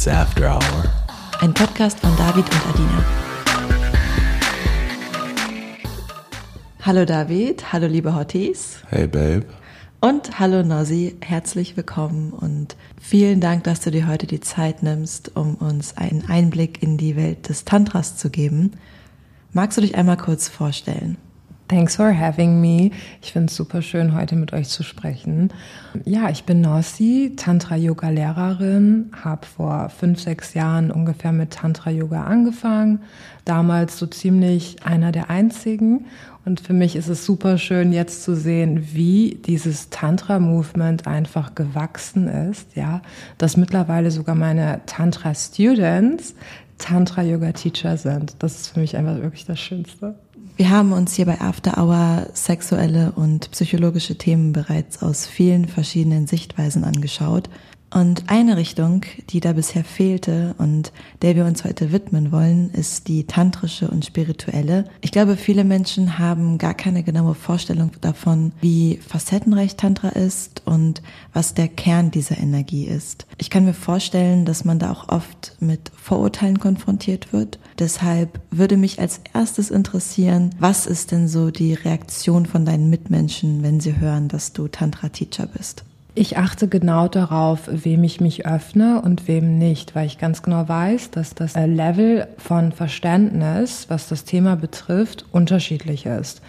It's After Hour. Ein Podcast von David und Adina. Hallo David, hallo liebe Hotties. Hey Babe. Und hallo Nossi, herzlich willkommen und vielen Dank, dass du dir heute die Zeit nimmst, um uns einen Einblick in die Welt des Tantras zu geben. Magst du dich einmal kurz vorstellen? Thanks for having me. Ich finde es super schön, heute mit euch zu sprechen. Ja, ich bin Nossi, Tantra-Yoga-Lehrerin, habe vor fünf, sechs Jahren ungefähr mit Tantra-Yoga angefangen. Damals so ziemlich einer der einzigen. Und für mich ist es super schön, jetzt zu sehen, wie dieses Tantra-Movement einfach gewachsen ist. Ja, dass mittlerweile sogar meine Tantra-Students Tantra-Yoga-Teacher sind. Das ist für mich einfach wirklich das Schönste. Wir haben uns hier bei After Hour sexuelle und psychologische Themen bereits aus vielen verschiedenen Sichtweisen angeschaut. Und eine Richtung, die da bisher fehlte und der wir uns heute widmen wollen, ist die tantrische und spirituelle. Ich glaube, viele Menschen haben gar keine genaue Vorstellung davon, wie facettenreich Tantra ist und was der Kern dieser Energie ist. Ich kann mir vorstellen, dass man da auch oft mit Vorurteilen konfrontiert wird. Deshalb würde mich als erstes interessieren, was ist denn so die Reaktion von deinen Mitmenschen, wenn sie hören, dass du Tantra-Teacher bist? Ich achte genau darauf, wem ich mich öffne und wem nicht, weil ich ganz genau weiß, dass das Level von Verständnis, was das Thema betrifft, unterschiedlich ist.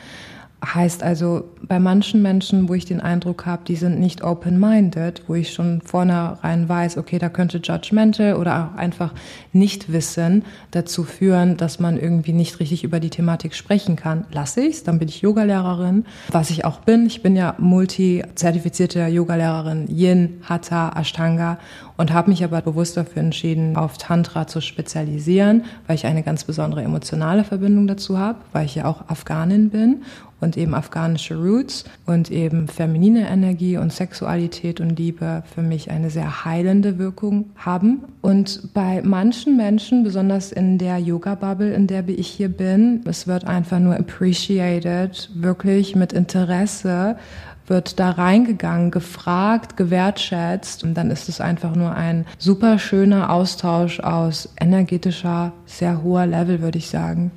Heißt also, bei manchen Menschen, wo ich den Eindruck habe, die sind nicht open-minded, wo ich schon vornherein weiß, okay, da könnte judgmental oder auch einfach nicht wissen dazu führen, dass man irgendwie nicht richtig über die Thematik sprechen kann, lasse ich's, dann bin ich Yogalehrerin, was ich auch bin. Ich bin ja multi-zertifizierte Yogalehrerin. Yin, Hatha, Ashtanga und habe mich aber bewusst dafür entschieden, auf Tantra zu spezialisieren, weil ich eine ganz besondere emotionale Verbindung dazu habe, weil ich ja auch Afghanin bin und eben afghanische Roots und eben feminine Energie und Sexualität und Liebe für mich eine sehr heilende Wirkung haben. Und bei manchen Menschen, besonders in der Yoga-Bubble, in der ich hier bin, es wird einfach nur appreciated, wirklich mit Interesse wird da reingegangen, gefragt, gewertschätzt und dann ist es einfach nur ein super schöner Austausch aus energetischer, sehr hoher Level, würde ich sagen.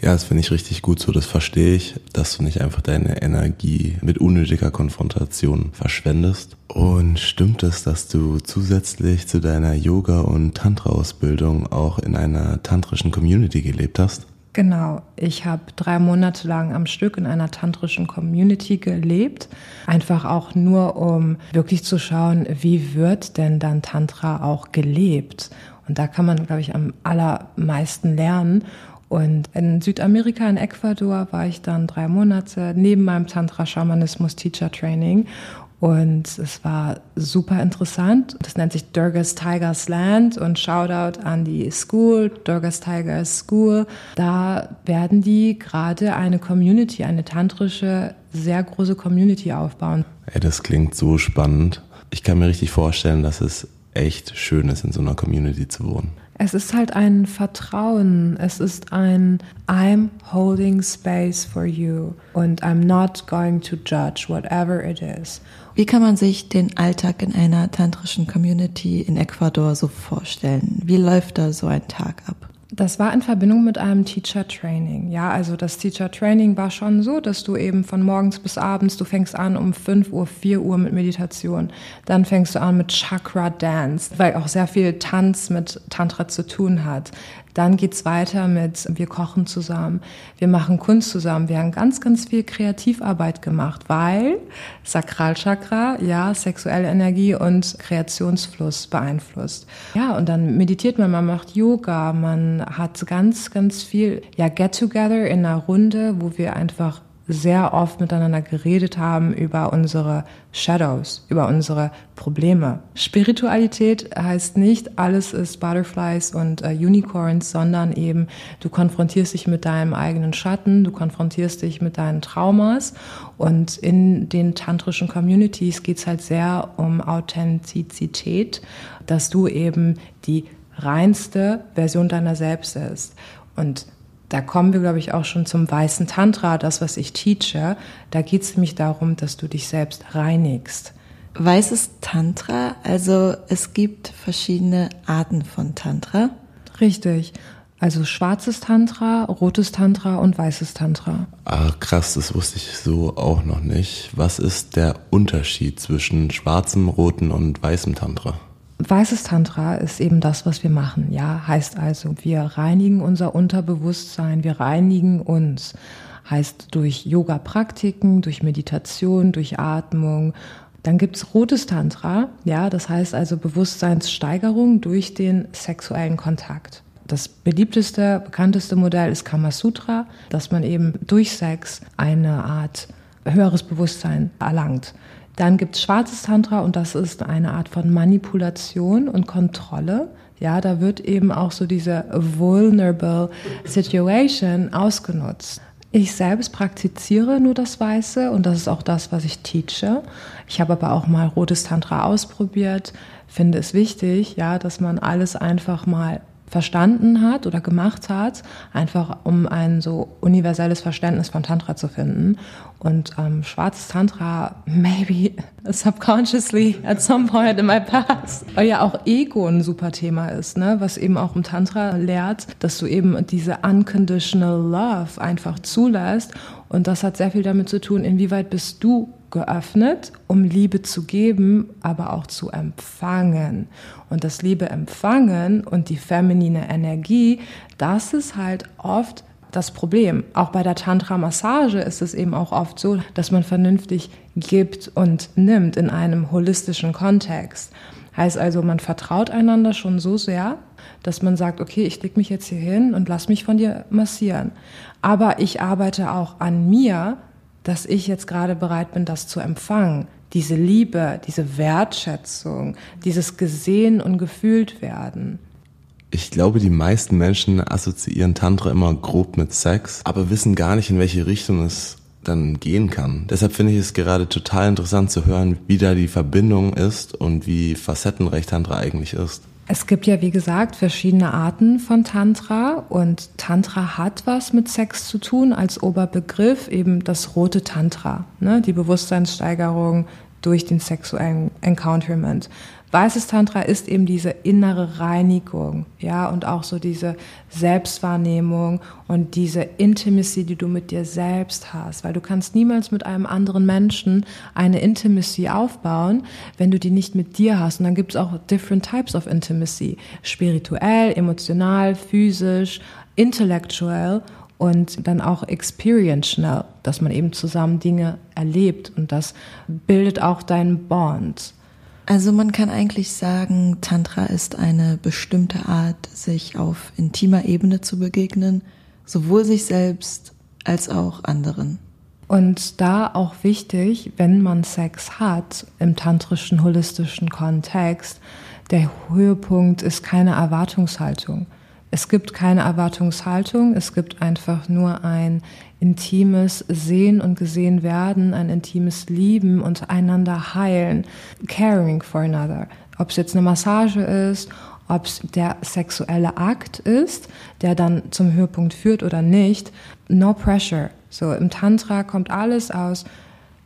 Ja, das finde ich richtig gut so, das verstehe ich, dass du nicht einfach deine Energie mit unnötiger Konfrontation verschwendest. Und stimmt es, dass du zusätzlich zu deiner Yoga- und Tantra-Ausbildung auch in einer tantrischen Community gelebt hast? Genau, ich habe drei Monate lang am Stück in einer tantrischen Community gelebt, einfach auch nur, um wirklich zu schauen, wie wird denn dann Tantra auch gelebt. Und da kann man, glaube ich, am allermeisten lernen. Und in Südamerika, in Ecuador, war ich dann drei Monate neben meinem Tantra-Schamanismus-Teacher-Training. Und es war super interessant. Das nennt sich Durgas Tigers Land und Shoutout an die School, Durgas Tigers School. Da werden die gerade eine Community, eine tantrische, sehr große Community aufbauen. Ey, das klingt so spannend. Ich kann mir richtig vorstellen, dass es echt schön ist, in so einer Community zu wohnen. Es ist halt ein Vertrauen. Es ist ein I'm holding space for you und I'm not going to judge whatever it is. Wie kann man sich den Alltag in einer tantrischen Community in Ecuador so vorstellen? Wie läuft da so ein Tag ab? Das war in Verbindung mit einem Teacher Training. Ja, also das Teacher Training war schon so, dass du eben von morgens bis abends, du fängst an um 5 Uhr, 4 Uhr mit Meditation. Dann fängst du an mit Chakra Dance, weil auch sehr viel Tanz mit Tantra zu tun hat. Dann geht's weiter mit, wir kochen zusammen, wir machen Kunst zusammen. Wir haben ganz, ganz viel Kreativarbeit gemacht, weil Sakralchakra, ja, sexuelle Energie und Kreationsfluss beeinflusst. Ja, und dann meditiert man, man macht Yoga, man hat ganz, ganz viel, ja, Get-Together in einer Runde, wo wir einfach sehr oft miteinander geredet haben über unsere Shadows, über unsere Probleme. Spiritualität heißt nicht, alles ist Butterflies und äh, Unicorns, sondern eben, du konfrontierst dich mit deinem eigenen Schatten, du konfrontierst dich mit deinen Traumas und in den tantrischen Communities geht es halt sehr um Authentizität, dass du eben die reinste Version deiner selbst ist. Und da kommen wir, glaube ich, auch schon zum weißen Tantra, das, was ich teache. Da geht es nämlich darum, dass du dich selbst reinigst. Weißes Tantra, also es gibt verschiedene Arten von Tantra. Richtig. Also schwarzes Tantra, rotes Tantra und weißes Tantra. Ah, krass, das wusste ich so auch noch nicht. Was ist der Unterschied zwischen schwarzem, roten und weißem Tantra? Weißes Tantra ist eben das, was wir machen. Ja, heißt also, wir reinigen unser Unterbewusstsein, wir reinigen uns. Heißt durch Yoga-Praktiken, durch Meditation, durch Atmung. Dann gibt's rotes Tantra. Ja, das heißt also Bewusstseinssteigerung durch den sexuellen Kontakt. Das beliebteste, bekannteste Modell ist Kama Sutra, dass man eben durch Sex eine Art höheres Bewusstsein erlangt. Dann gibt es schwarzes Tantra und das ist eine Art von Manipulation und Kontrolle. Ja, da wird eben auch so diese vulnerable Situation ausgenutzt. Ich selbst praktiziere nur das Weiße und das ist auch das, was ich teache. Ich habe aber auch mal rotes Tantra ausprobiert, finde es wichtig, ja, dass man alles einfach mal verstanden hat oder gemacht hat, einfach um ein so universelles Verständnis von Tantra zu finden. Und ähm, schwarzes Tantra, maybe subconsciously at some point in my past, weil ja auch Ego ein super Thema ist, ne? was eben auch im Tantra lehrt, dass du eben diese unconditional love einfach zulässt. Und das hat sehr viel damit zu tun, inwieweit bist du geöffnet, um Liebe zu geben, aber auch zu empfangen. Und das Liebe empfangen und die feminine Energie, das ist halt oft das Problem. Auch bei der Tantra-Massage ist es eben auch oft so, dass man vernünftig gibt und nimmt in einem holistischen Kontext. Heißt also, man vertraut einander schon so sehr, dass man sagt, okay, ich leg mich jetzt hier hin und lass mich von dir massieren. Aber ich arbeite auch an mir, dass ich jetzt gerade bereit bin, das zu empfangen. Diese Liebe, diese Wertschätzung, dieses gesehen und gefühlt werden. Ich glaube, die meisten Menschen assoziieren Tantra immer grob mit Sex, aber wissen gar nicht, in welche Richtung es dann gehen kann. Deshalb finde ich es gerade total interessant zu hören, wie da die Verbindung ist und wie facettenreich Tantra eigentlich ist. Es gibt ja, wie gesagt, verschiedene Arten von Tantra und Tantra hat was mit Sex zu tun als Oberbegriff, eben das rote Tantra, ne? die Bewusstseinssteigerung durch den sexuellen Encounterment. Weißes Tantra ist eben diese innere Reinigung, ja, und auch so diese Selbstwahrnehmung und diese Intimacy, die du mit dir selbst hast, weil du kannst niemals mit einem anderen Menschen eine Intimacy aufbauen, wenn du die nicht mit dir hast. Und dann gibt es auch different types of Intimacy, spirituell, emotional, physisch, intellectual und dann auch experiential, dass man eben zusammen Dinge erlebt und das bildet auch deinen Bond. Also man kann eigentlich sagen, Tantra ist eine bestimmte Art, sich auf intimer Ebene zu begegnen, sowohl sich selbst als auch anderen. Und da auch wichtig, wenn man Sex hat im tantrischen, holistischen Kontext, der Höhepunkt ist keine Erwartungshaltung. Es gibt keine Erwartungshaltung, es gibt einfach nur ein intimes Sehen und gesehen werden, ein intimes Lieben und einander heilen, caring for another. Ob es jetzt eine Massage ist, ob es der sexuelle Akt ist, der dann zum Höhepunkt führt oder nicht, no pressure. So im Tantra kommt alles aus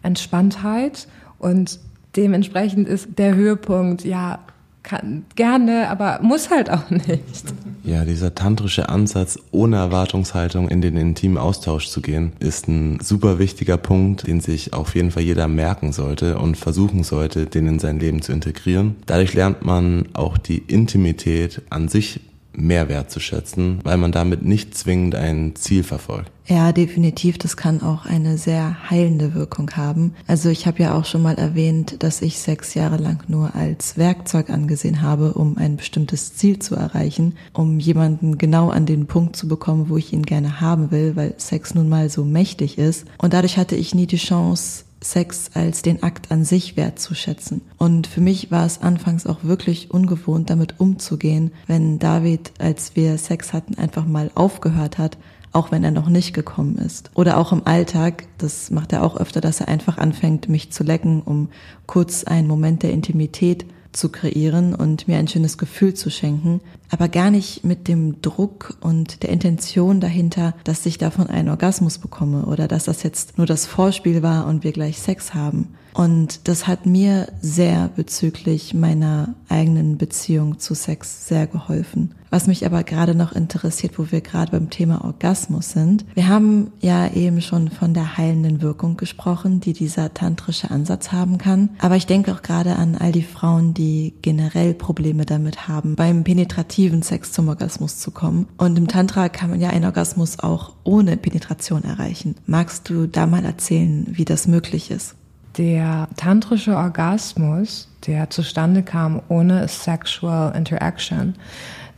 Entspanntheit und dementsprechend ist der Höhepunkt ja kann gerne, aber muss halt auch nicht. Ja, dieser tantrische Ansatz, ohne Erwartungshaltung in den intimen Austausch zu gehen, ist ein super wichtiger Punkt, den sich auf jeden Fall jeder merken sollte und versuchen sollte, den in sein Leben zu integrieren. Dadurch lernt man auch die Intimität an sich mehr wertzuschätzen, weil man damit nicht zwingend ein Ziel verfolgt. Ja, definitiv. Das kann auch eine sehr heilende Wirkung haben. Also ich habe ja auch schon mal erwähnt, dass ich sechs Jahre lang nur als Werkzeug angesehen habe, um ein bestimmtes Ziel zu erreichen, um jemanden genau an den Punkt zu bekommen, wo ich ihn gerne haben will, weil Sex nun mal so mächtig ist. Und dadurch hatte ich nie die Chance, Sex als den Akt an sich wertzuschätzen. Und für mich war es anfangs auch wirklich ungewohnt, damit umzugehen, wenn David, als wir Sex hatten, einfach mal aufgehört hat, auch wenn er noch nicht gekommen ist. Oder auch im Alltag, das macht er auch öfter, dass er einfach anfängt, mich zu lecken, um kurz einen Moment der Intimität zu kreieren und mir ein schönes Gefühl zu schenken, aber gar nicht mit dem Druck und der Intention dahinter, dass ich davon einen Orgasmus bekomme oder dass das jetzt nur das Vorspiel war und wir gleich Sex haben. Und das hat mir sehr bezüglich meiner eigenen Beziehung zu Sex sehr geholfen. Was mich aber gerade noch interessiert, wo wir gerade beim Thema Orgasmus sind. Wir haben ja eben schon von der heilenden Wirkung gesprochen, die dieser tantrische Ansatz haben kann. Aber ich denke auch gerade an all die Frauen, die generell Probleme damit haben, beim penetrativen Sex zum Orgasmus zu kommen. Und im Tantra kann man ja einen Orgasmus auch ohne Penetration erreichen. Magst du da mal erzählen, wie das möglich ist? Der tantrische Orgasmus, der zustande kam ohne Sexual Interaction,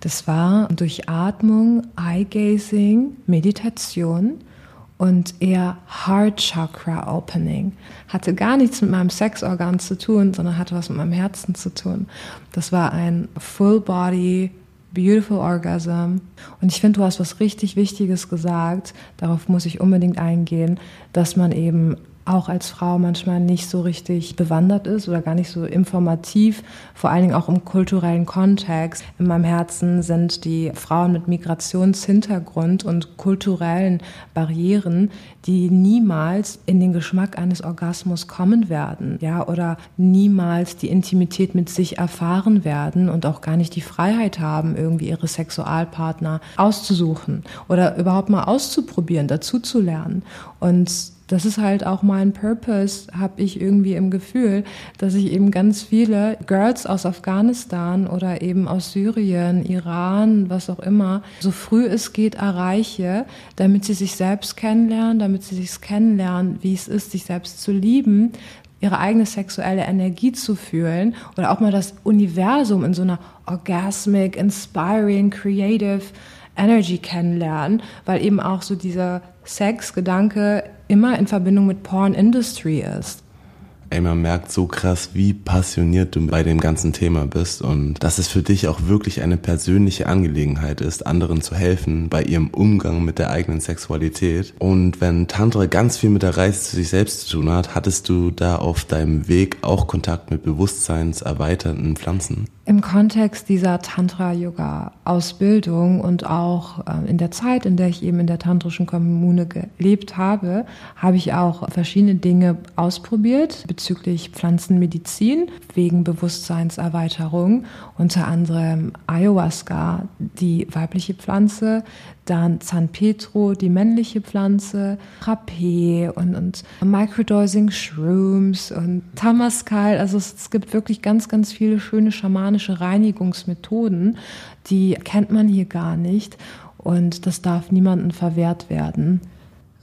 das war durch Atmung, Eye-Gazing, Meditation und eher Heart Chakra Opening. Hatte gar nichts mit meinem Sexorgan zu tun, sondern hatte was mit meinem Herzen zu tun. Das war ein Full Body Beautiful Orgasm. Und ich finde, du hast was richtig Wichtiges gesagt. Darauf muss ich unbedingt eingehen, dass man eben auch als Frau manchmal nicht so richtig bewandert ist oder gar nicht so informativ, vor allen Dingen auch im kulturellen Kontext. In meinem Herzen sind die Frauen mit Migrationshintergrund und kulturellen Barrieren, die niemals in den Geschmack eines Orgasmus kommen werden, ja, oder niemals die Intimität mit sich erfahren werden und auch gar nicht die Freiheit haben, irgendwie ihre Sexualpartner auszusuchen oder überhaupt mal auszuprobieren, dazu zu lernen. Und das ist halt auch mein Purpose, habe ich irgendwie im Gefühl, dass ich eben ganz viele Girls aus Afghanistan oder eben aus Syrien, Iran, was auch immer, so früh es geht erreiche, damit sie sich selbst kennenlernen, damit sie sich kennenlernen, wie es ist, sich selbst zu lieben, ihre eigene sexuelle Energie zu fühlen oder auch mal das Universum in so einer orgasmic, inspiring, creative Energy kennenlernen, weil eben auch so dieser Sex-Gedanke immer in Verbindung mit Porn Industry ist. Ey, man merkt so krass, wie passioniert du bei dem ganzen Thema bist und dass es für dich auch wirklich eine persönliche Angelegenheit ist, anderen zu helfen bei ihrem Umgang mit der eigenen Sexualität. Und wenn Tantra ganz viel mit der Reise zu sich selbst zu tun hat, hattest du da auf deinem Weg auch Kontakt mit bewusstseinserweiternden Pflanzen? Im Kontext dieser Tantra-Yoga-Ausbildung und auch äh, in der Zeit, in der ich eben in der tantrischen Kommune gelebt habe, habe ich auch verschiedene Dinge ausprobiert bezüglich Pflanzenmedizin wegen Bewusstseinserweiterung, unter anderem Ayahuasca, die weibliche Pflanze, dann San Pedro, die männliche Pflanze, Rapé und, und Microdosing Shrooms und Tamaskal. Also es, es gibt wirklich ganz, ganz viele schöne schamanische Reinigungsmethoden, die kennt man hier gar nicht und das darf niemandem verwehrt werden.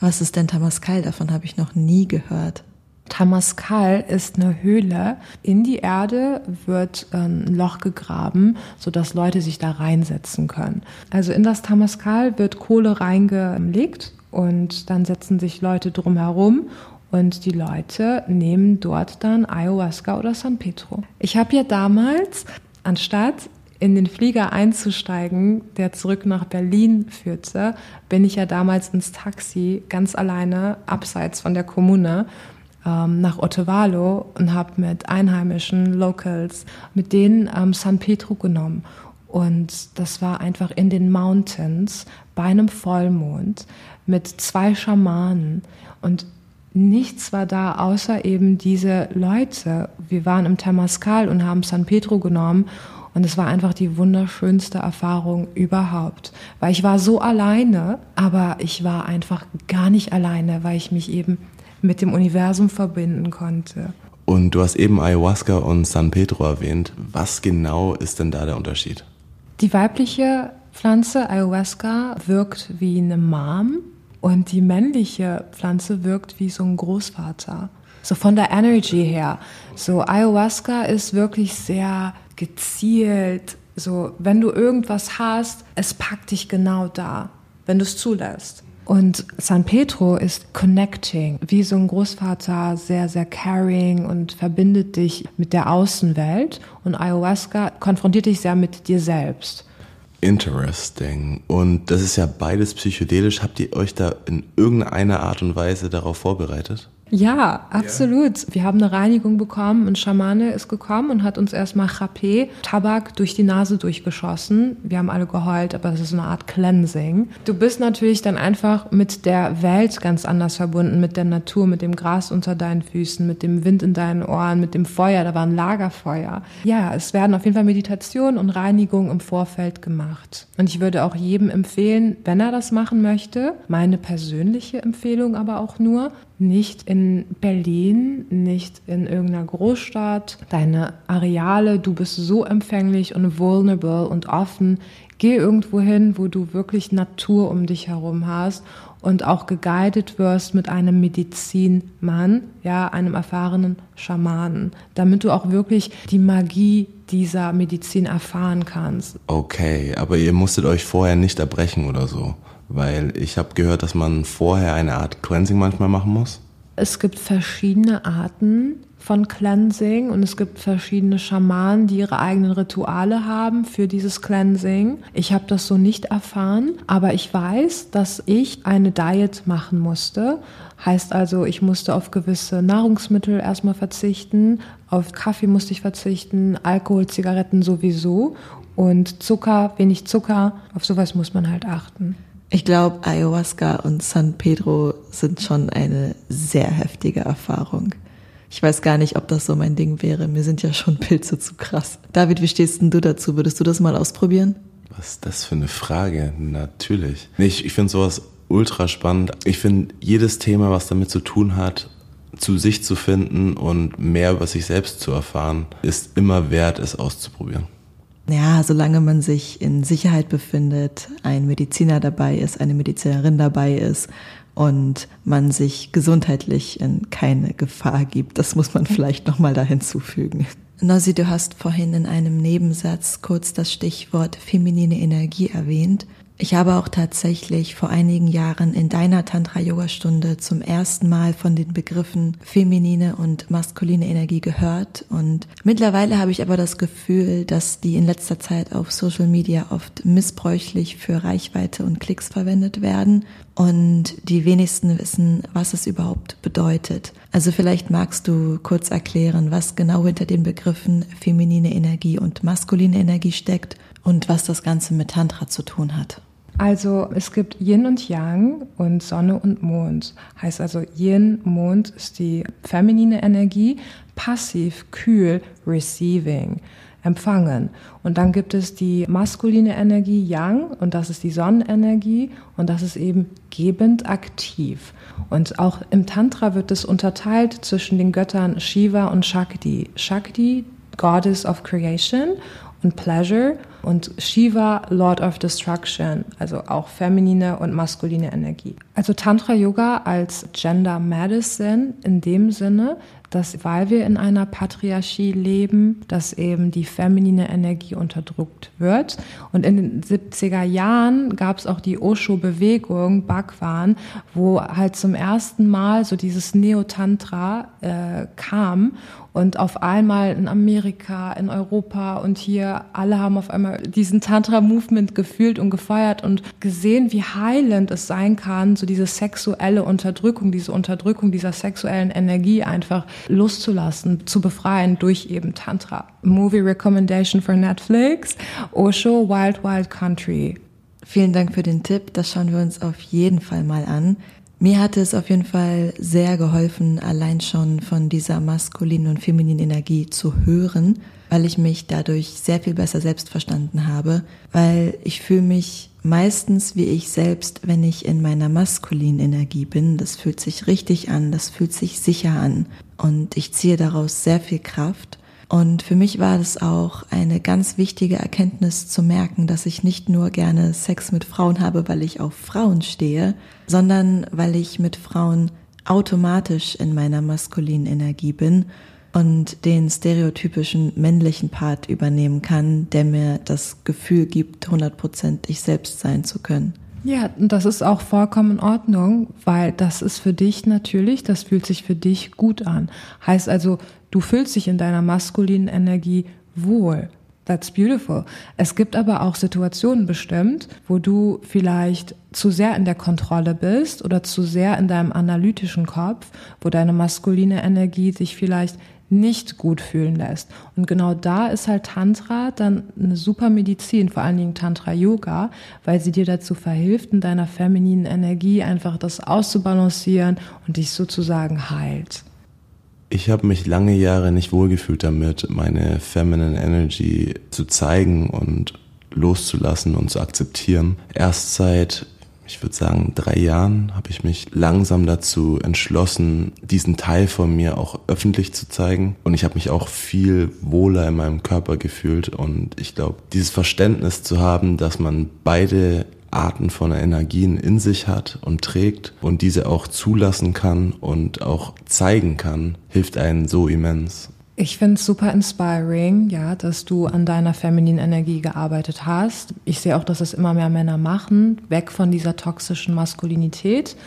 Was ist denn Tamaskal? Davon habe ich noch nie gehört. Tamaskal ist eine Höhle. In die Erde wird ähm, ein Loch gegraben, sodass Leute sich da reinsetzen können. Also in das Tamaskal wird Kohle reingelegt und dann setzen sich Leute drumherum und die Leute nehmen dort dann Ayahuasca oder San Pedro. Ich habe ja damals, anstatt in den Flieger einzusteigen, der zurück nach Berlin führte, bin ich ja damals ins Taxi ganz alleine, abseits von der Kommune ähm, nach Ottewalo und habe mit einheimischen Locals, mit denen ähm, San Pedro genommen. Und das war einfach in den Mountains bei einem Vollmond mit zwei Schamanen. Und nichts war da außer eben diese Leute. Wir waren im Tamaskal und haben San Pedro genommen und es war einfach die wunderschönste Erfahrung überhaupt. Weil ich war so alleine, aber ich war einfach gar nicht alleine, weil ich mich eben mit dem Universum verbinden konnte. Und du hast eben Ayahuasca und San Pedro erwähnt. Was genau ist denn da der Unterschied? Die weibliche Pflanze Ayahuasca wirkt wie eine Mom und die männliche Pflanze wirkt wie so ein Großvater. So von der Energy her. So Ayahuasca ist wirklich sehr gezielt. So, wenn du irgendwas hast, es packt dich genau da, wenn du es zulässt. Und San Pedro ist connecting, wie so ein Großvater, sehr, sehr caring und verbindet dich mit der Außenwelt. Und Ayahuasca konfrontiert dich sehr mit dir selbst. Interesting. Und das ist ja beides psychedelisch. Habt ihr euch da in irgendeiner Art und Weise darauf vorbereitet? Ja, absolut. Ja. Wir haben eine Reinigung bekommen. Ein Schamane ist gekommen und hat uns erstmal Chapé, Tabak, durch die Nase durchgeschossen. Wir haben alle geheult, aber das ist eine Art Cleansing. Du bist natürlich dann einfach mit der Welt ganz anders verbunden, mit der Natur, mit dem Gras unter deinen Füßen, mit dem Wind in deinen Ohren, mit dem Feuer. Da war ein Lagerfeuer. Ja, es werden auf jeden Fall Meditation und Reinigung im Vorfeld gemacht. Und ich würde auch jedem empfehlen, wenn er das machen möchte, meine persönliche Empfehlung aber auch nur, nicht in Berlin, nicht in irgendeiner Großstadt. Deine Areale, du bist so empfänglich und vulnerable und offen. Geh irgendwo hin, wo du wirklich Natur um dich herum hast und auch geguidet wirst mit einem Medizinmann, ja, einem erfahrenen Schamanen, damit du auch wirklich die Magie dieser Medizin erfahren kannst. Okay, aber ihr musstet euch vorher nicht erbrechen oder so. Weil ich habe gehört, dass man vorher eine Art Cleansing manchmal machen muss. Es gibt verschiedene Arten von Cleansing und es gibt verschiedene Schamanen, die ihre eigenen Rituale haben für dieses Cleansing. Ich habe das so nicht erfahren, aber ich weiß, dass ich eine Diet machen musste. Heißt also, ich musste auf gewisse Nahrungsmittel erstmal verzichten, auf Kaffee musste ich verzichten, Alkohol, Zigaretten sowieso und Zucker, wenig Zucker, auf sowas muss man halt achten. Ich glaube, Ayahuasca und San Pedro sind schon eine sehr heftige Erfahrung. Ich weiß gar nicht, ob das so mein Ding wäre. Mir sind ja schon Pilze zu krass. David, wie stehst denn du dazu? Würdest du das mal ausprobieren? Was ist das für eine Frage? Natürlich. Ich, ich finde sowas ultra spannend. Ich finde jedes Thema, was damit zu tun hat, zu sich zu finden und mehr über sich selbst zu erfahren, ist immer wert, es auszuprobieren ja, solange man sich in Sicherheit befindet, ein Mediziner dabei ist, eine Medizinerin dabei ist und man sich gesundheitlich in keine Gefahr gibt, das muss man vielleicht noch mal da hinzufügen. Nossi, du hast vorhin in einem Nebensatz kurz das Stichwort feminine Energie erwähnt. Ich habe auch tatsächlich vor einigen Jahren in deiner Tantra-Yoga-Stunde zum ersten Mal von den Begriffen feminine und maskuline Energie gehört. Und mittlerweile habe ich aber das Gefühl, dass die in letzter Zeit auf Social Media oft missbräuchlich für Reichweite und Klicks verwendet werden. Und die wenigsten wissen, was es überhaupt bedeutet. Also vielleicht magst du kurz erklären, was genau hinter den Begriffen feminine Energie und maskuline Energie steckt und was das Ganze mit Tantra zu tun hat. Also es gibt Yin und Yang und Sonne und Mond. Heißt also Yin, Mond ist die feminine Energie, passiv, kühl, receiving, empfangen. Und dann gibt es die maskuline Energie Yang und das ist die Sonnenenergie und das ist eben gebend aktiv. Und auch im Tantra wird es unterteilt zwischen den Göttern Shiva und Shakti. Shakti, Goddess of Creation und Pleasure und Shiva, Lord of Destruction, also auch feminine und maskuline Energie. Also Tantra Yoga als Gender Medicine in dem Sinne, dass weil wir in einer Patriarchie leben, dass eben die feminine Energie unterdrückt wird. Und in den 70er Jahren gab es auch die Osho-Bewegung, Bhagwan, wo halt zum ersten Mal so dieses Neo-Tantra äh, kam und auf einmal in Amerika, in Europa und hier alle haben auf einmal diesen Tantra-Movement gefühlt und gefeiert und gesehen, wie heilend es sein kann, so diese sexuelle Unterdrückung, diese Unterdrückung dieser sexuellen Energie einfach loszulassen, zu befreien durch eben Tantra. Movie Recommendation for Netflix, Osho Wild Wild Country. Vielen Dank für den Tipp, das schauen wir uns auf jeden Fall mal an. Mir hatte es auf jeden Fall sehr geholfen, allein schon von dieser maskulinen und femininen Energie zu hören, weil ich mich dadurch sehr viel besser selbst verstanden habe, weil ich fühle mich meistens wie ich selbst, wenn ich in meiner maskulinen Energie bin. Das fühlt sich richtig an, das fühlt sich sicher an und ich ziehe daraus sehr viel Kraft. Und für mich war es auch eine ganz wichtige Erkenntnis zu merken, dass ich nicht nur gerne Sex mit Frauen habe, weil ich auf Frauen stehe, sondern weil ich mit Frauen automatisch in meiner maskulinen Energie bin und den stereotypischen männlichen Part übernehmen kann, der mir das Gefühl gibt, hundertprozentig selbst sein zu können. Ja, und das ist auch vollkommen in Ordnung, weil das ist für dich natürlich, das fühlt sich für dich gut an. Heißt also, du fühlst dich in deiner maskulinen Energie wohl. That's beautiful. Es gibt aber auch Situationen bestimmt, wo du vielleicht zu sehr in der Kontrolle bist oder zu sehr in deinem analytischen Kopf, wo deine maskuline Energie sich vielleicht nicht gut fühlen lässt. Und genau da ist halt Tantra dann eine super Medizin, vor allen Dingen Tantra Yoga, weil sie dir dazu verhilft, in deiner femininen Energie einfach das auszubalancieren und dich sozusagen heilt. Ich habe mich lange Jahre nicht wohlgefühlt damit, meine Feminine Energy zu zeigen und loszulassen und zu akzeptieren. Erst seit, ich würde sagen, drei Jahren habe ich mich langsam dazu entschlossen, diesen Teil von mir auch öffentlich zu zeigen. Und ich habe mich auch viel wohler in meinem Körper gefühlt. Und ich glaube, dieses Verständnis zu haben, dass man beide Arten von Energien in sich hat und trägt und diese auch zulassen kann und auch zeigen kann, hilft einen so immens. Ich finde es super inspiring, ja, dass du an deiner femininen Energie gearbeitet hast. Ich sehe auch, dass es immer mehr Männer machen, weg von dieser toxischen Maskulinität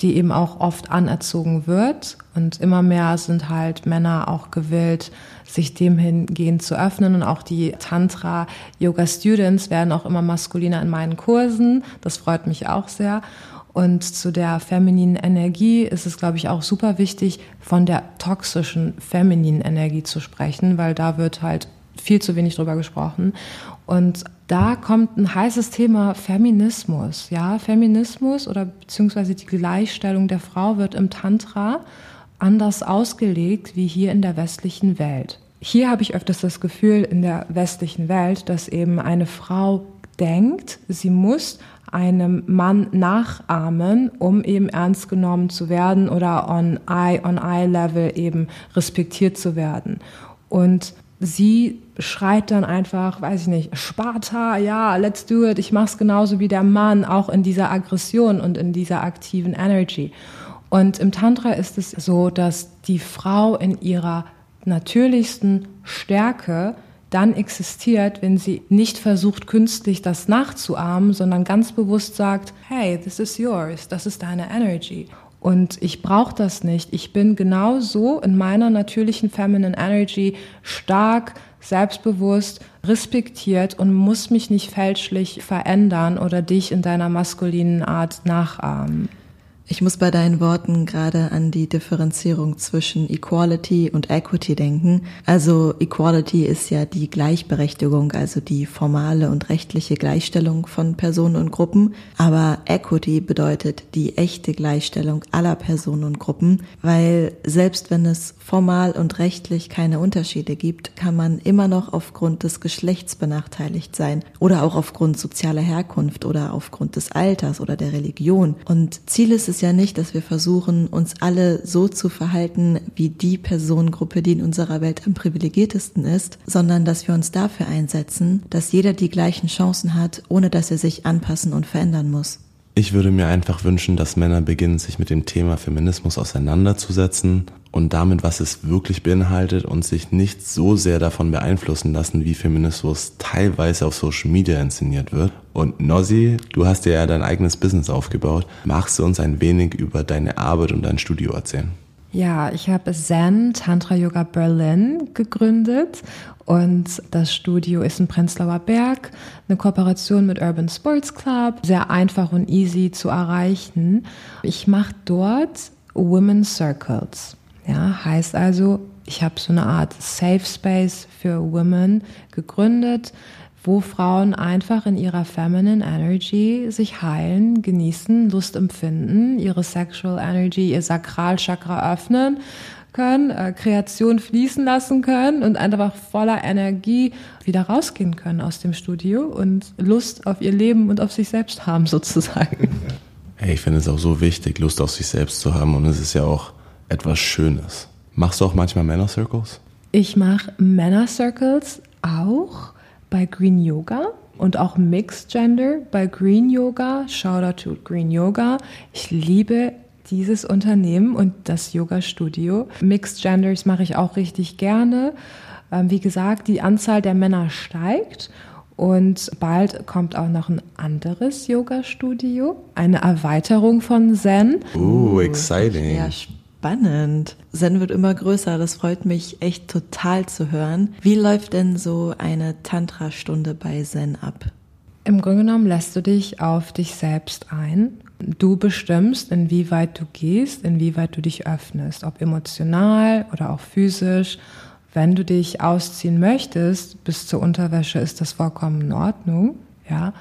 die eben auch oft anerzogen wird. Und immer mehr sind halt Männer auch gewillt, sich dem hingehend zu öffnen. Und auch die Tantra-Yoga-Students werden auch immer maskuliner in meinen Kursen. Das freut mich auch sehr. Und zu der femininen Energie ist es, glaube ich, auch super wichtig, von der toxischen femininen Energie zu sprechen, weil da wird halt viel zu wenig drüber gesprochen. Und da kommt ein heißes Thema Feminismus. Ja, Feminismus oder beziehungsweise die Gleichstellung der Frau wird im Tantra anders ausgelegt wie hier in der westlichen Welt. Hier habe ich öfters das Gefühl in der westlichen Welt, dass eben eine Frau denkt, sie muss einem Mann nachahmen, um eben ernst genommen zu werden oder on Eye on Eye Level eben respektiert zu werden. Und sie schreit dann einfach, weiß ich nicht, Sparta, ja, let's do it, ich mach's genauso wie der Mann, auch in dieser Aggression und in dieser aktiven Energy. Und im Tantra ist es so, dass die Frau in ihrer natürlichsten Stärke dann existiert, wenn sie nicht versucht, künstlich das nachzuahmen, sondern ganz bewusst sagt, hey, this is yours, das ist deine Energy. Und ich brauche das nicht. Ich bin genau so in meiner natürlichen Feminine Energy stark, selbstbewusst, respektiert und muss mich nicht fälschlich verändern oder dich in deiner maskulinen Art nachahmen. Ich muss bei deinen Worten gerade an die Differenzierung zwischen Equality und Equity denken. Also Equality ist ja die Gleichberechtigung, also die formale und rechtliche Gleichstellung von Personen und Gruppen. Aber Equity bedeutet die echte Gleichstellung aller Personen und Gruppen, weil selbst wenn es formal und rechtlich keine Unterschiede gibt, kann man immer noch aufgrund des Geschlechts benachteiligt sein oder auch aufgrund sozialer Herkunft oder aufgrund des Alters oder der Religion. Und Ziel ist es ja nicht, dass wir versuchen, uns alle so zu verhalten wie die Personengruppe, die in unserer Welt am privilegiertesten ist, sondern dass wir uns dafür einsetzen, dass jeder die gleichen Chancen hat, ohne dass er sich anpassen und verändern muss. Ich würde mir einfach wünschen, dass Männer beginnen, sich mit dem Thema Feminismus auseinanderzusetzen und damit, was es wirklich beinhaltet und sich nicht so sehr davon beeinflussen lassen, wie Feminismus teilweise auf Social Media inszeniert wird. Und Nossi, du hast dir ja dein eigenes Business aufgebaut. Magst du uns ein wenig über deine Arbeit und dein Studio erzählen? Ja, ich habe Zen Tantra Yoga Berlin gegründet und das Studio ist in Prenzlauer Berg, eine Kooperation mit Urban Sports Club, sehr einfach und easy zu erreichen. Ich mache dort Women Circles. Ja, heißt also, ich habe so eine Art Safe Space für Women gegründet, wo Frauen einfach in ihrer feminine Energy sich heilen, genießen, Lust empfinden, ihre Sexual Energy, ihr Sakralchakra öffnen können, äh, Kreation fließen lassen können und einfach voller Energie wieder rausgehen können aus dem Studio und Lust auf ihr Leben und auf sich selbst haben sozusagen. Hey, ich finde es auch so wichtig, Lust auf sich selbst zu haben und es ist ja auch etwas Schönes. Machst du auch manchmal Männer Circles? Ich mache Männer Circles auch bei Green Yoga und auch Mixed Gender bei Green Yoga. Shoutout to Green Yoga. Ich liebe dieses Unternehmen und das Yoga Studio. Mixed Genders mache ich auch richtig gerne. Ähm, wie gesagt, die Anzahl der Männer steigt und bald kommt auch noch ein anderes Yoga Studio, eine Erweiterung von Zen. Uh, exciting. Ja, spannend. Zen wird immer größer, das freut mich echt total zu hören. Wie läuft denn so eine Tantra-Stunde bei Zen ab? Im Grunde genommen lässt du dich auf dich selbst ein. Du bestimmst, inwieweit du gehst, inwieweit du dich öffnest, ob emotional oder auch physisch. Wenn du dich ausziehen möchtest bis zur Unterwäsche, ist das vollkommen in Ordnung. Ja,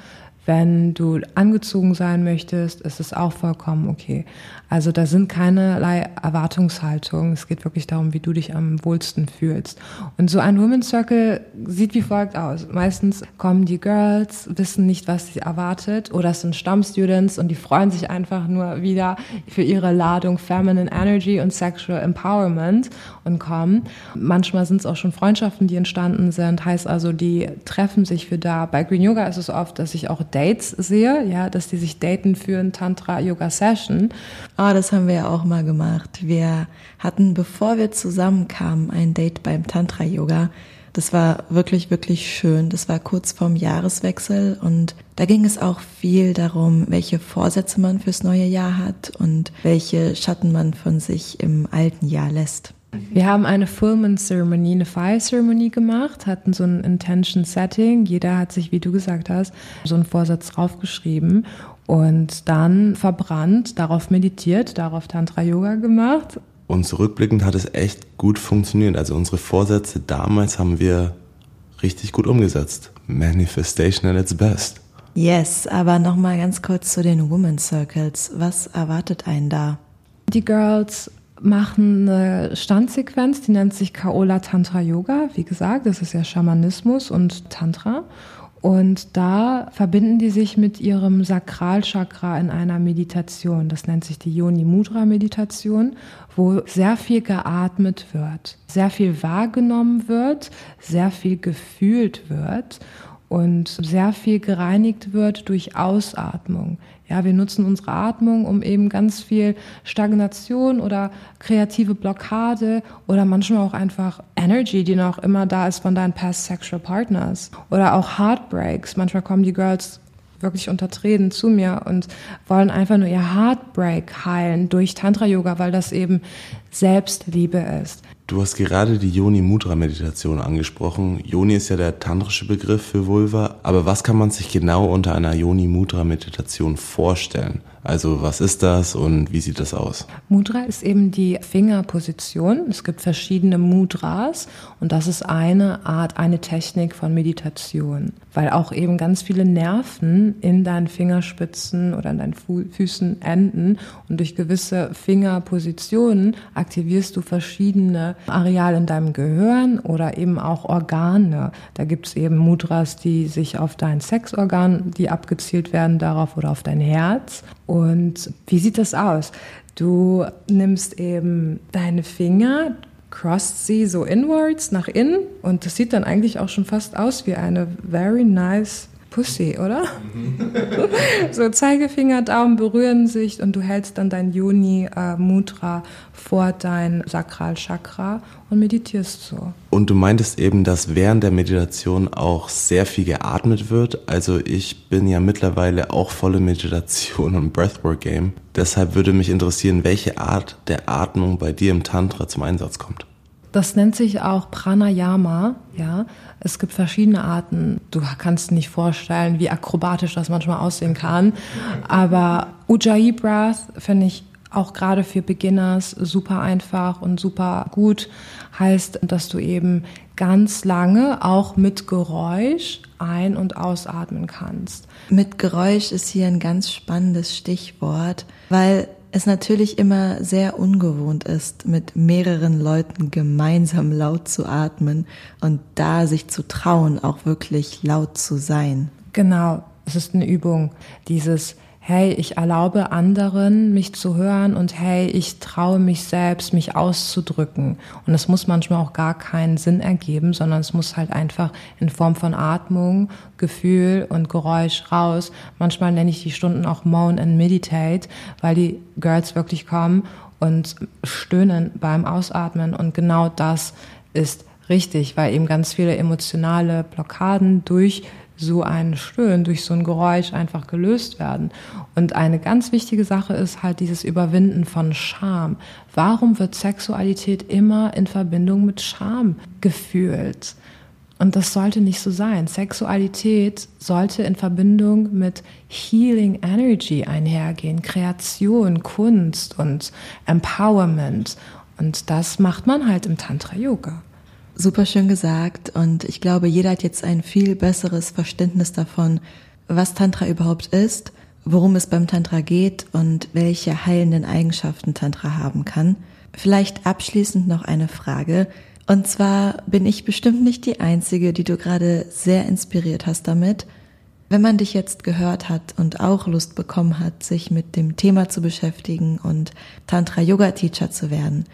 wenn du angezogen sein möchtest, ist es auch vollkommen okay. Also da sind keinerlei Erwartungshaltungen. Es geht wirklich darum, wie du dich am wohlsten fühlst. Und so ein Women's Circle sieht wie folgt aus. Meistens kommen die Girls, wissen nicht, was sie erwartet, oder es sind Stammstudents und die freuen sich einfach nur wieder für ihre Ladung Feminine Energy und Sexual Empowerment und kommen. Manchmal sind es auch schon Freundschaften, die entstanden sind. Heißt also, die treffen sich für da. Bei Green Yoga ist es oft, dass ich auch Dates sehe, ja, dass die sich daten für ein Tantra Yoga Session. Oh, das haben wir ja auch mal gemacht. Wir hatten, bevor wir zusammenkamen, ein Date beim Tantra-Yoga. Das war wirklich, wirklich schön. Das war kurz vorm Jahreswechsel und da ging es auch viel darum, welche Vorsätze man fürs neue Jahr hat und welche Schatten man von sich im alten Jahr lässt. Wir haben eine Full Moon Ceremony, eine Fire Ceremony gemacht, hatten so ein Intention Setting. Jeder hat sich, wie du gesagt hast, so einen Vorsatz draufgeschrieben und dann verbrannt, darauf meditiert, darauf Tantra Yoga gemacht. Und zurückblickend hat es echt gut funktioniert. Also unsere Vorsätze damals haben wir richtig gut umgesetzt. Manifestation at its best. Yes, aber nochmal ganz kurz zu den Women Circles. Was erwartet einen da? Die Girls machen eine Standsequenz, die nennt sich Kaola Tantra Yoga. Wie gesagt, das ist ja Schamanismus und Tantra. Und da verbinden die sich mit ihrem Sakralchakra in einer Meditation. Das nennt sich die Yoni Mudra Meditation, wo sehr viel geatmet wird, sehr viel wahrgenommen wird, sehr viel gefühlt wird und sehr viel gereinigt wird durch Ausatmung. Ja, wir nutzen unsere Atmung, um eben ganz viel Stagnation oder kreative Blockade oder manchmal auch einfach Energy, die noch immer da ist von deinen past sexual partners oder auch Heartbreaks. Manchmal kommen die Girls wirklich unter Tränen zu mir und wollen einfach nur ihr Heartbreak heilen durch Tantra Yoga, weil das eben Selbstliebe ist. Du hast gerade die Yoni Mudra Meditation angesprochen. Yoni ist ja der tantrische Begriff für Vulva, aber was kann man sich genau unter einer Yoni Mudra Meditation vorstellen? Also was ist das und wie sieht das aus? Mudra ist eben die Fingerposition. Es gibt verschiedene Mudras und das ist eine Art, eine Technik von Meditation, weil auch eben ganz viele Nerven in deinen Fingerspitzen oder in deinen Füßen enden und durch gewisse Fingerpositionen aktivierst du verschiedene Areale in deinem Gehirn oder eben auch Organe. Da gibt es eben Mudras, die sich auf dein Sexorgan, die abgezielt werden darauf oder auf dein Herz und wie sieht das aus? Du nimmst eben deine Finger, crossed sie so inwards nach innen und das sieht dann eigentlich auch schon fast aus wie eine very nice Pussy, oder? so Zeigefinger, Daumen berühren sich und du hältst dann dein Yoni äh, Mudra vor dein Sakralchakra und meditierst so. Und du meintest eben, dass während der Meditation auch sehr viel geatmet wird. Also ich bin ja mittlerweile auch volle Meditation und Breathwork Game. Deshalb würde mich interessieren, welche Art der Atmung bei dir im Tantra zum Einsatz kommt. Das nennt sich auch Pranayama, ja. Es gibt verschiedene Arten. Du kannst nicht vorstellen, wie akrobatisch das manchmal aussehen kann. Aber Ujjayi Breath finde ich auch gerade für Beginners super einfach und super gut. Heißt, dass du eben ganz lange auch mit Geräusch ein- und ausatmen kannst. Mit Geräusch ist hier ein ganz spannendes Stichwort, weil es natürlich immer sehr ungewohnt ist, mit mehreren Leuten gemeinsam laut zu atmen und da sich zu trauen, auch wirklich laut zu sein. Genau, es ist eine Übung, dieses hey, ich erlaube anderen, mich zu hören und hey, ich traue mich selbst, mich auszudrücken. Und es muss manchmal auch gar keinen Sinn ergeben, sondern es muss halt einfach in Form von Atmung, Gefühl und Geräusch raus. Manchmal nenne ich die Stunden auch Moan and Meditate, weil die Girls wirklich kommen und stöhnen beim Ausatmen. Und genau das ist richtig, weil eben ganz viele emotionale Blockaden durch so ein Stöhnen, durch so ein Geräusch einfach gelöst werden. Und eine ganz wichtige Sache ist halt dieses Überwinden von Scham. Warum wird Sexualität immer in Verbindung mit Scham gefühlt? Und das sollte nicht so sein. Sexualität sollte in Verbindung mit Healing Energy einhergehen, Kreation, Kunst und Empowerment. Und das macht man halt im Tantra Yoga. Super schön gesagt. Und ich glaube, jeder hat jetzt ein viel besseres Verständnis davon, was Tantra überhaupt ist, worum es beim Tantra geht und welche heilenden Eigenschaften Tantra haben kann. Vielleicht abschließend noch eine Frage. Und zwar bin ich bestimmt nicht die Einzige, die du gerade sehr inspiriert hast damit. Wenn man dich jetzt gehört hat und auch Lust bekommen hat, sich mit dem Thema zu beschäftigen und Tantra Yoga Teacher zu werden,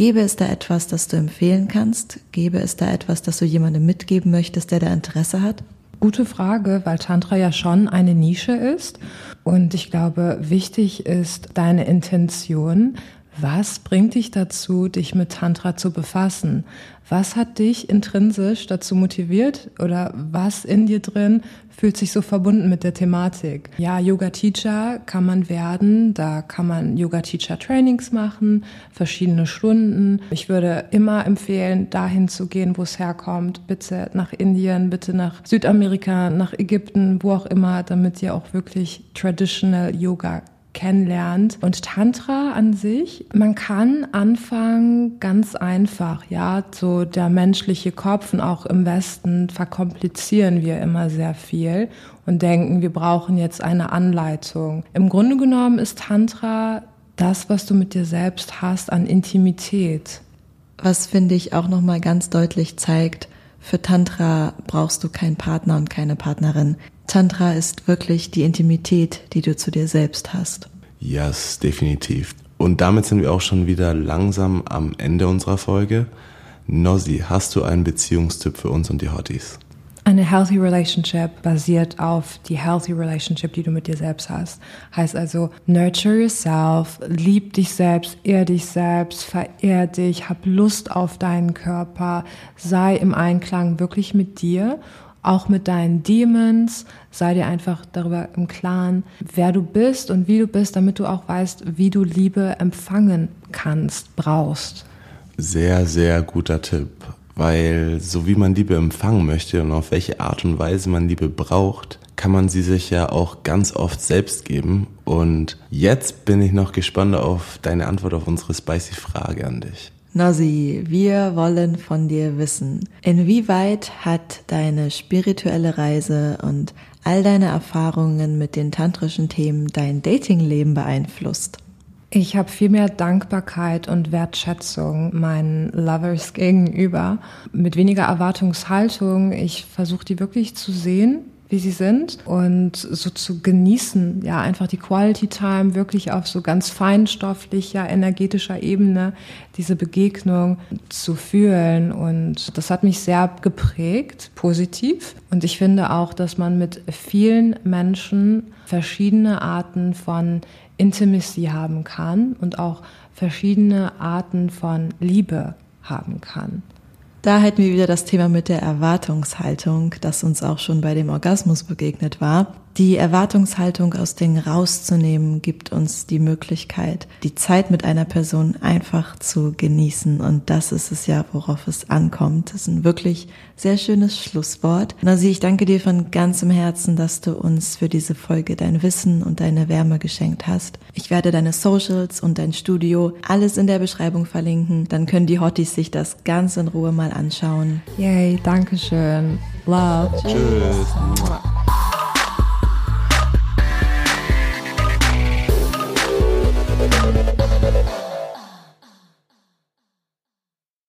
gäbe es da etwas, das du empfehlen kannst? Gäbe es da etwas, das du jemandem mitgeben möchtest, der da Interesse hat? Gute Frage, weil Tantra ja schon eine Nische ist. Und ich glaube, wichtig ist deine Intention, was bringt dich dazu, dich mit Tantra zu befassen? Was hat dich intrinsisch dazu motiviert oder was in dir drin fühlt sich so verbunden mit der Thematik? Ja, Yoga Teacher kann man werden, da kann man Yoga Teacher Trainings machen, verschiedene Stunden. Ich würde immer empfehlen, dahin zu gehen, wo es herkommt. Bitte nach Indien, bitte nach Südamerika, nach Ägypten, wo auch immer, damit ihr auch wirklich Traditional Yoga kennenlernt. Und Tantra an sich, man kann anfangen ganz einfach, ja, so der menschliche Kopf und auch im Westen verkomplizieren wir immer sehr viel und denken, wir brauchen jetzt eine Anleitung. Im Grunde genommen ist Tantra das, was du mit dir selbst hast an Intimität. Was finde ich auch noch mal ganz deutlich zeigt, für Tantra brauchst du keinen Partner und keine Partnerin. Tantra ist wirklich die Intimität, die du zu dir selbst hast. Ja, yes, definitiv. Und damit sind wir auch schon wieder langsam am Ende unserer Folge. Nossi, hast du einen Beziehungstipp für uns und die Hotties? Eine healthy relationship basiert auf die healthy relationship, die du mit dir selbst hast. Heißt also, nurture yourself, lieb dich selbst, ehr dich selbst, verehr dich, hab Lust auf deinen Körper, sei im Einklang wirklich mit dir auch mit deinen Demons. Sei dir einfach darüber im Klaren, wer du bist und wie du bist, damit du auch weißt, wie du Liebe empfangen kannst, brauchst. Sehr, sehr guter Tipp, weil so wie man Liebe empfangen möchte und auf welche Art und Weise man Liebe braucht, kann man sie sich ja auch ganz oft selbst geben. Und jetzt bin ich noch gespannt auf deine Antwort auf unsere spicy Frage an dich. Nossi, wir wollen von dir wissen, inwieweit hat deine spirituelle Reise und all deine Erfahrungen mit den tantrischen Themen dein Datingleben beeinflusst? Ich habe viel mehr Dankbarkeit und Wertschätzung meinen Lovers gegenüber, mit weniger Erwartungshaltung. Ich versuche die wirklich zu sehen wie sie sind und so zu genießen, ja, einfach die Quality Time wirklich auf so ganz feinstofflicher, energetischer Ebene, diese Begegnung zu fühlen und das hat mich sehr geprägt, positiv und ich finde auch, dass man mit vielen Menschen verschiedene Arten von Intimacy haben kann und auch verschiedene Arten von Liebe haben kann. Da hätten wir wieder das Thema mit der Erwartungshaltung, das uns auch schon bei dem Orgasmus begegnet war. Die Erwartungshaltung aus Dingen rauszunehmen, gibt uns die Möglichkeit, die Zeit mit einer Person einfach zu genießen. Und das ist es ja, worauf es ankommt. Das ist ein wirklich sehr schönes Schlusswort. Nasi, ich danke dir von ganzem Herzen, dass du uns für diese Folge dein Wissen und deine Wärme geschenkt hast. Ich werde deine Socials und dein Studio alles in der Beschreibung verlinken. Dann können die Hotties sich das ganz in Ruhe mal anschauen. Yay, danke schön. Love. Tschüss. Tschüss.